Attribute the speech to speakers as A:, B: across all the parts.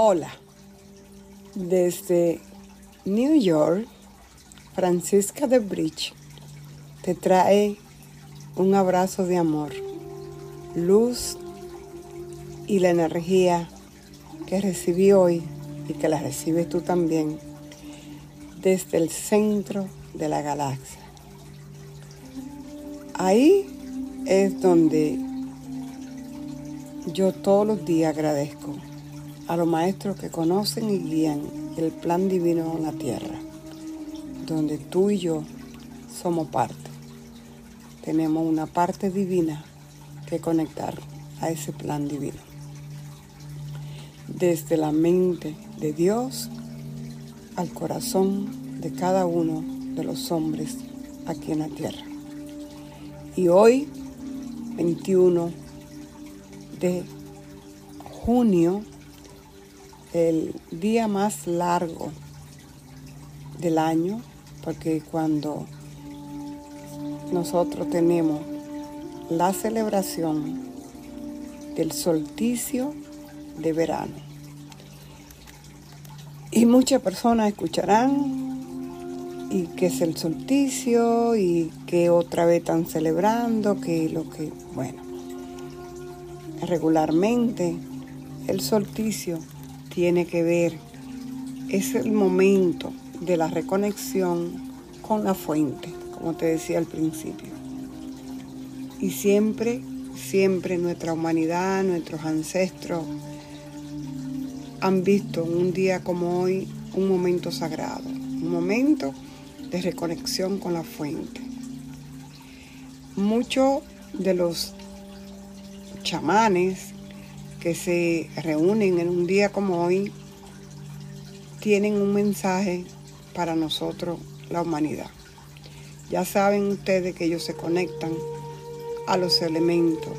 A: Hola, desde New York, Francisca de Bridge te trae un abrazo de amor, luz y la energía que recibí hoy y que la recibes tú también desde el centro de la galaxia. Ahí es donde yo todos los días agradezco a los maestros que conocen y guían el plan divino en la tierra, donde tú y yo somos parte. Tenemos una parte divina que conectar a ese plan divino. Desde la mente de Dios al corazón de cada uno de los hombres aquí en la tierra. Y hoy, 21 de junio, el día más largo del año, porque cuando nosotros tenemos la celebración del solsticio de verano. Y muchas personas escucharán y que es el solsticio y que otra vez están celebrando, que lo que, bueno, regularmente el solsticio tiene que ver, es el momento de la reconexión con la fuente, como te decía al principio. Y siempre, siempre nuestra humanidad, nuestros ancestros han visto un día como hoy un momento sagrado, un momento de reconexión con la fuente. Muchos de los chamanes que se reúnen en un día como hoy tienen un mensaje para nosotros, la humanidad. Ya saben ustedes que ellos se conectan a los elementos,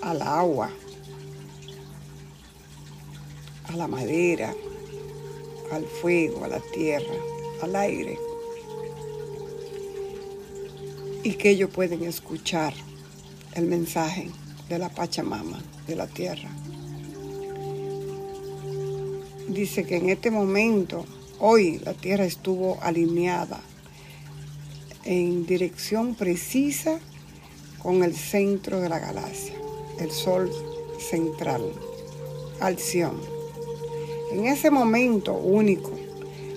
A: al agua, a la madera, al fuego, a la tierra, al aire. Y que ellos pueden escuchar el mensaje de la Pachamama, de la tierra. Dice que en este momento, hoy la tierra estuvo alineada en dirección precisa con el centro de la galaxia, el sol central, Alción. En ese momento único,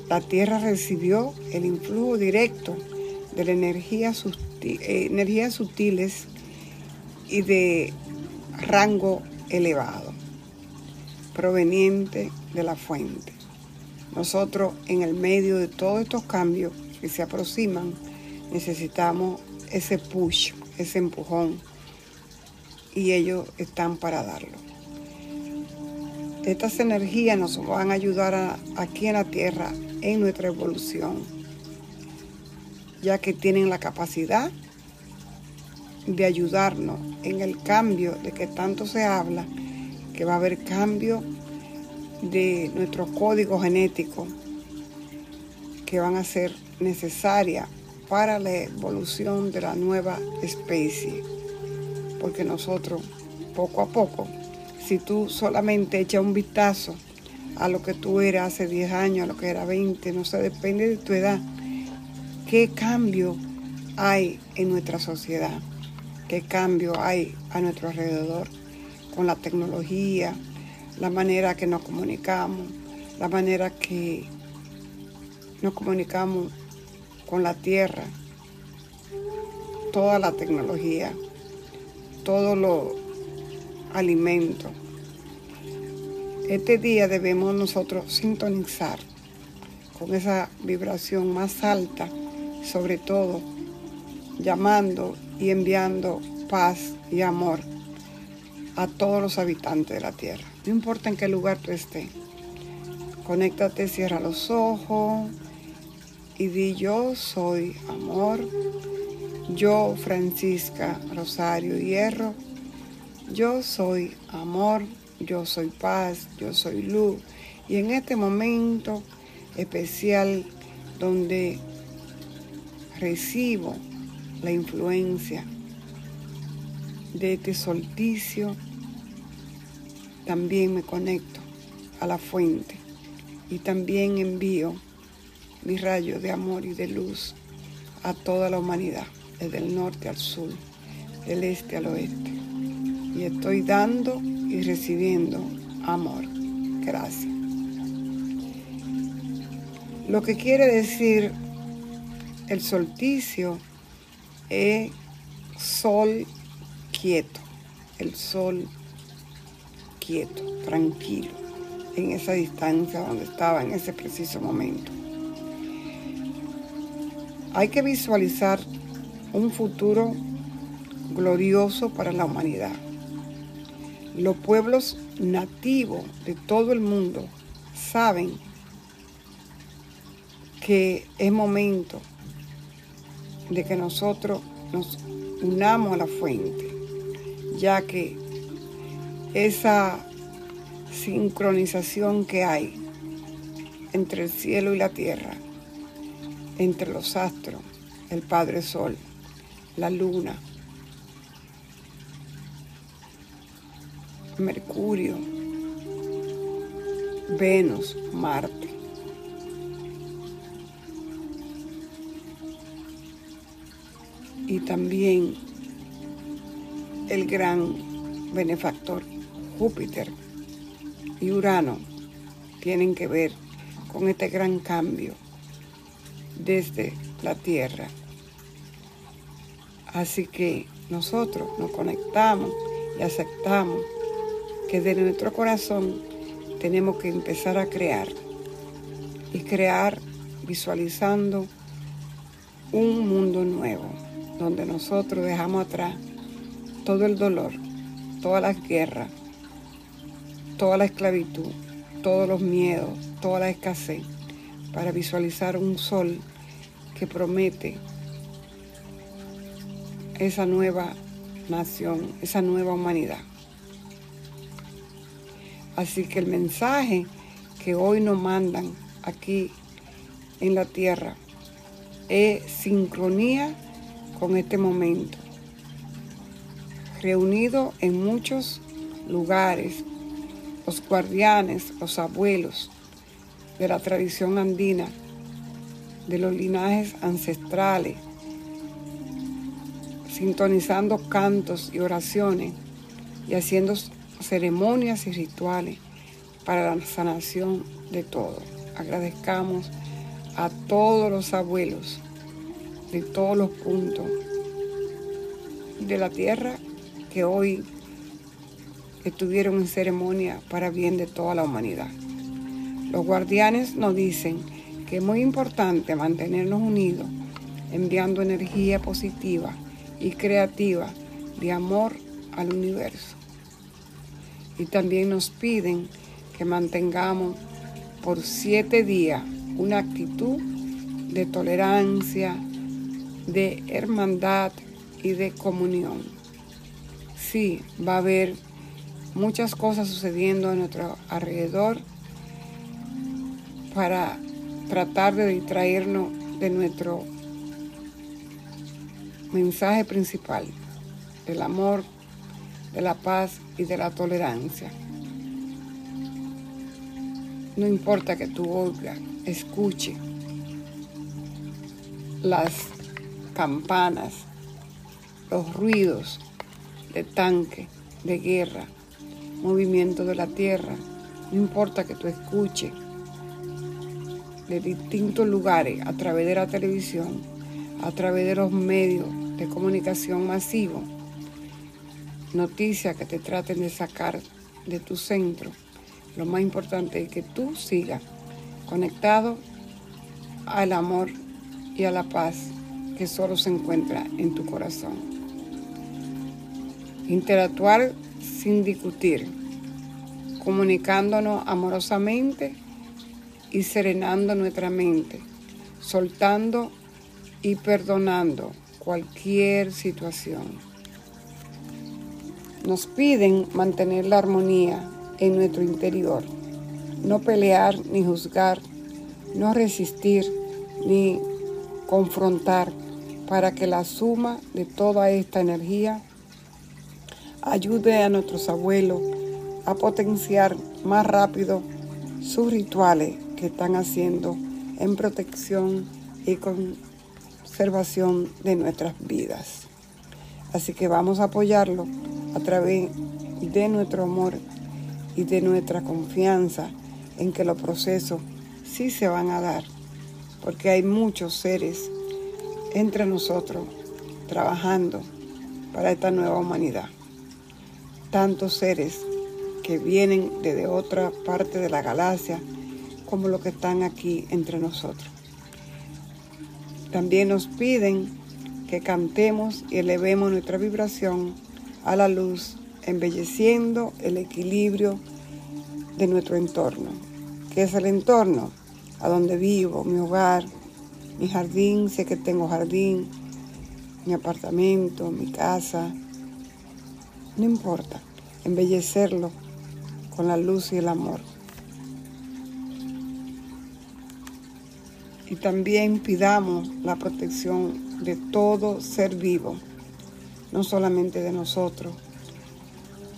A: la Tierra recibió el influjo directo de la energía eh, energías sutiles y de rango elevado, proveniente de la fuente. Nosotros en el medio de todos estos cambios que se aproximan, necesitamos ese push, ese empujón, y ellos están para darlo. Estas energías nos van a ayudar aquí en la Tierra en nuestra evolución, ya que tienen la capacidad de ayudarnos en el cambio de que tanto se habla, que va a haber cambio de nuestro código genético que van a ser necesarias para la evolución de la nueva especie. Porque nosotros, poco a poco, si tú solamente echas un vistazo a lo que tú eras hace 10 años, a lo que era 20, no sé, depende de tu edad, qué cambio hay en nuestra sociedad, qué cambio hay a nuestro alrededor con la tecnología, la manera que nos comunicamos, la manera que nos comunicamos con la tierra, toda la tecnología, todos los alimentos. Este día debemos nosotros sintonizar con esa vibración más alta, sobre todo llamando y enviando paz y amor a todos los habitantes de la tierra. No importa en qué lugar tú estés. Conéctate, cierra los ojos y di yo soy amor. Yo, Francisca Rosario Hierro, yo soy amor, yo soy paz, yo soy luz. Y en este momento especial donde recibo la influencia de este solsticio, también me conecto a la fuente y también envío mi rayo de amor y de luz a toda la humanidad, desde el norte al sur, del este al oeste. Y estoy dando y recibiendo amor. Gracias. Lo que quiere decir el solsticio es sol quieto, el sol quieto, tranquilo, en esa distancia donde estaba en ese preciso momento. Hay que visualizar un futuro glorioso para la humanidad. Los pueblos nativos de todo el mundo saben que es momento de que nosotros nos unamos a la fuente, ya que esa sincronización que hay entre el cielo y la tierra, entre los astros, el Padre Sol, la Luna, Mercurio, Venus, Marte, y también el gran benefactor Júpiter y Urano tienen que ver con este gran cambio desde la Tierra. Así que nosotros nos conectamos y aceptamos que de nuestro corazón tenemos que empezar a crear y crear visualizando un mundo nuevo donde nosotros dejamos atrás todo el dolor, todas las guerras, toda la esclavitud, todos los miedos, toda la escasez, para visualizar un sol que promete esa nueva nación, esa nueva humanidad. Así que el mensaje que hoy nos mandan aquí en la tierra es sincronía con este momento. Reunido en muchos lugares, los guardianes, los abuelos de la tradición andina, de los linajes ancestrales, sintonizando cantos y oraciones y haciendo ceremonias y rituales para la sanación de todo. Agradezcamos a todos los abuelos de todos los puntos de la tierra que hoy estuvieron en ceremonia para bien de toda la humanidad. Los guardianes nos dicen que es muy importante mantenernos unidos, enviando energía positiva y creativa de amor al universo. Y también nos piden que mantengamos por siete días una actitud de tolerancia, de hermandad y de comunión. Sí, va a haber muchas cosas sucediendo a nuestro alrededor para tratar de distraernos de nuestro mensaje principal, del amor, de la paz y de la tolerancia. No importa que tú oigas, escuche las campanas, los ruidos de tanque, de guerra, movimiento de la tierra. No importa que tú escuches de distintos lugares a través de la televisión, a través de los medios de comunicación masivos, noticias que te traten de sacar de tu centro. Lo más importante es que tú sigas conectado al amor y a la paz que solo se encuentra en tu corazón. Interactuar sin discutir, comunicándonos amorosamente y serenando nuestra mente, soltando y perdonando cualquier situación. Nos piden mantener la armonía en nuestro interior, no pelear ni juzgar, no resistir ni confrontar para que la suma de toda esta energía ayude a nuestros abuelos a potenciar más rápido sus rituales que están haciendo en protección y conservación de nuestras vidas. Así que vamos a apoyarlo a través de nuestro amor y de nuestra confianza en que los procesos sí se van a dar, porque hay muchos seres entre nosotros trabajando para esta nueva humanidad. Tantos seres que vienen desde otra parte de la galaxia como los que están aquí entre nosotros. También nos piden que cantemos y elevemos nuestra vibración a la luz, embelleciendo el equilibrio de nuestro entorno. ¿Qué es el entorno? A donde vivo, mi hogar, mi jardín, sé que tengo jardín, mi apartamento, mi casa. No importa, embellecerlo con la luz y el amor. Y también pidamos la protección de todo ser vivo, no solamente de nosotros,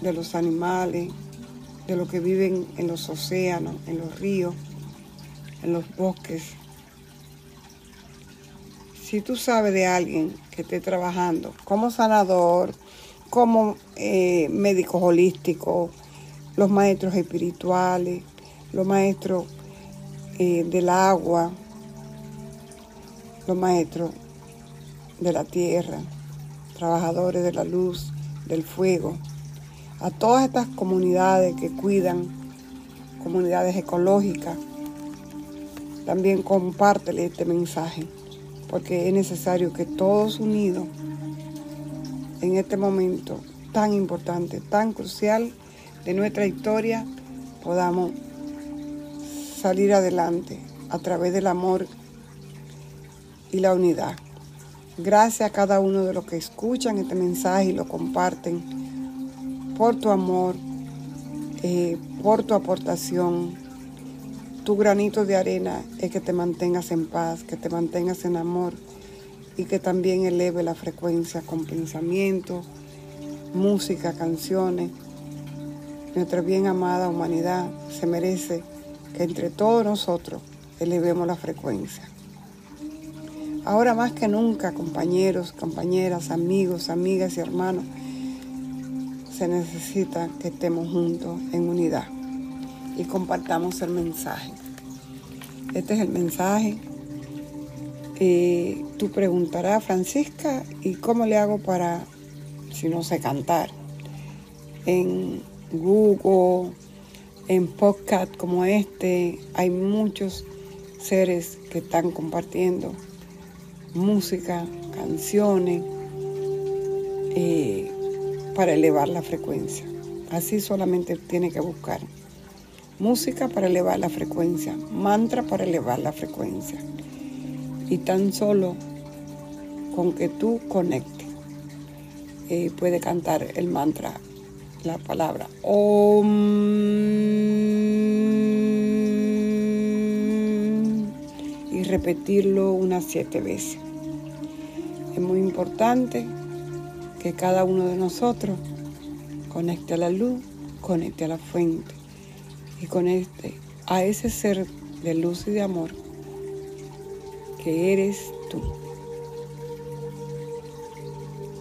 A: de los animales, de los que viven en los océanos, en los ríos, en los bosques. Si tú sabes de alguien que esté trabajando como sanador, como eh, médico holístico, los maestros espirituales, los maestros eh, del agua, los maestros de la tierra, trabajadores de la luz, del fuego, a todas estas comunidades que cuidan, comunidades ecológicas, también compártele este mensaje, porque es necesario que todos unidos en este momento tan importante, tan crucial, de nuestra historia podamos salir adelante a través del amor y la unidad. Gracias a cada uno de los que escuchan este mensaje y lo comparten por tu amor, eh, por tu aportación. Tu granito de arena es que te mantengas en paz, que te mantengas en amor y que también eleve la frecuencia con pensamientos, música, canciones nuestra bien amada humanidad se merece que entre todos nosotros elevemos la frecuencia. Ahora más que nunca, compañeros, compañeras, amigos, amigas y hermanos, se necesita que estemos juntos en unidad y compartamos el mensaje. Este es el mensaje. Eh, tú preguntarás, Francisca, ¿y cómo le hago para, si no sé cantar? En Google, en podcast como este, hay muchos seres que están compartiendo música, canciones, eh, para elevar la frecuencia. Así solamente tiene que buscar música para elevar la frecuencia, mantra para elevar la frecuencia. Y tan solo con que tú conectes, eh, puede cantar el mantra la palabra Om y repetirlo unas siete veces. Es muy importante que cada uno de nosotros conecte a la luz, conecte a la fuente y conecte a ese ser de luz y de amor que eres tú.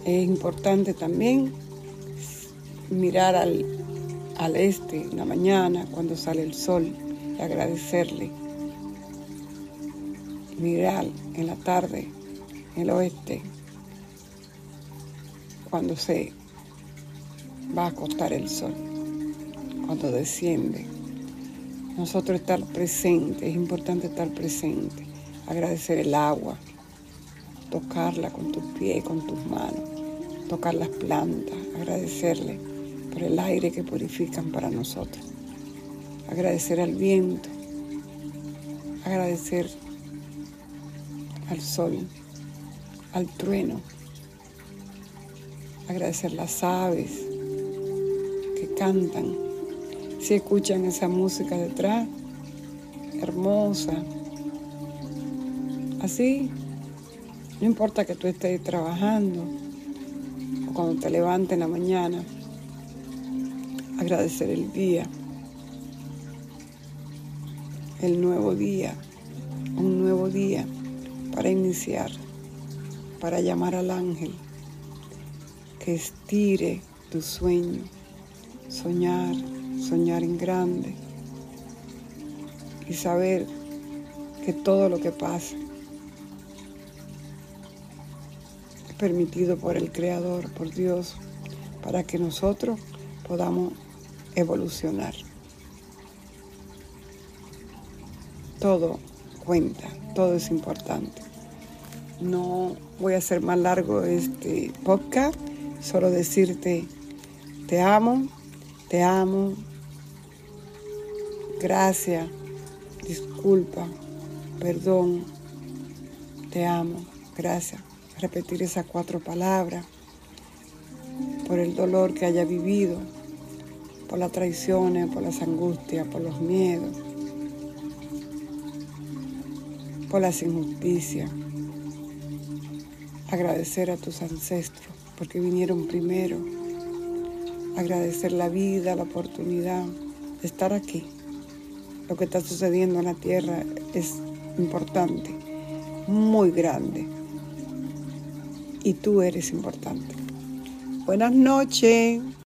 A: Es importante también mirar al, al este en la mañana cuando sale el sol y agradecerle. Mirar en la tarde en el oeste cuando se va a acostar el sol, cuando desciende. Nosotros estar presentes, es importante estar presente, agradecer el agua, tocarla con tus pies, con tus manos, tocar las plantas, agradecerle por el aire que purifican para nosotros. Agradecer al viento, agradecer al sol, al trueno, agradecer las aves que cantan, si escuchan esa música detrás, hermosa. Así, no importa que tú estés trabajando o cuando te levantes en la mañana, agradecer el día, el nuevo día, un nuevo día para iniciar, para llamar al ángel que estire tu sueño, soñar, soñar en grande y saber que todo lo que pasa es permitido por el Creador, por Dios, para que nosotros podamos evolucionar. Todo cuenta, todo es importante. No voy a hacer más largo este podcast Solo decirte, te amo, te amo, gracias, disculpa, perdón, te amo, gracias. Repetir esas cuatro palabras por el dolor que haya vivido, por las traiciones, por las angustias, por los miedos, por las injusticias. Agradecer a tus ancestros porque vinieron primero. Agradecer la vida, la oportunidad de estar aquí. Lo que está sucediendo en la tierra es importante, muy grande. Y tú eres importante. Buenas noches.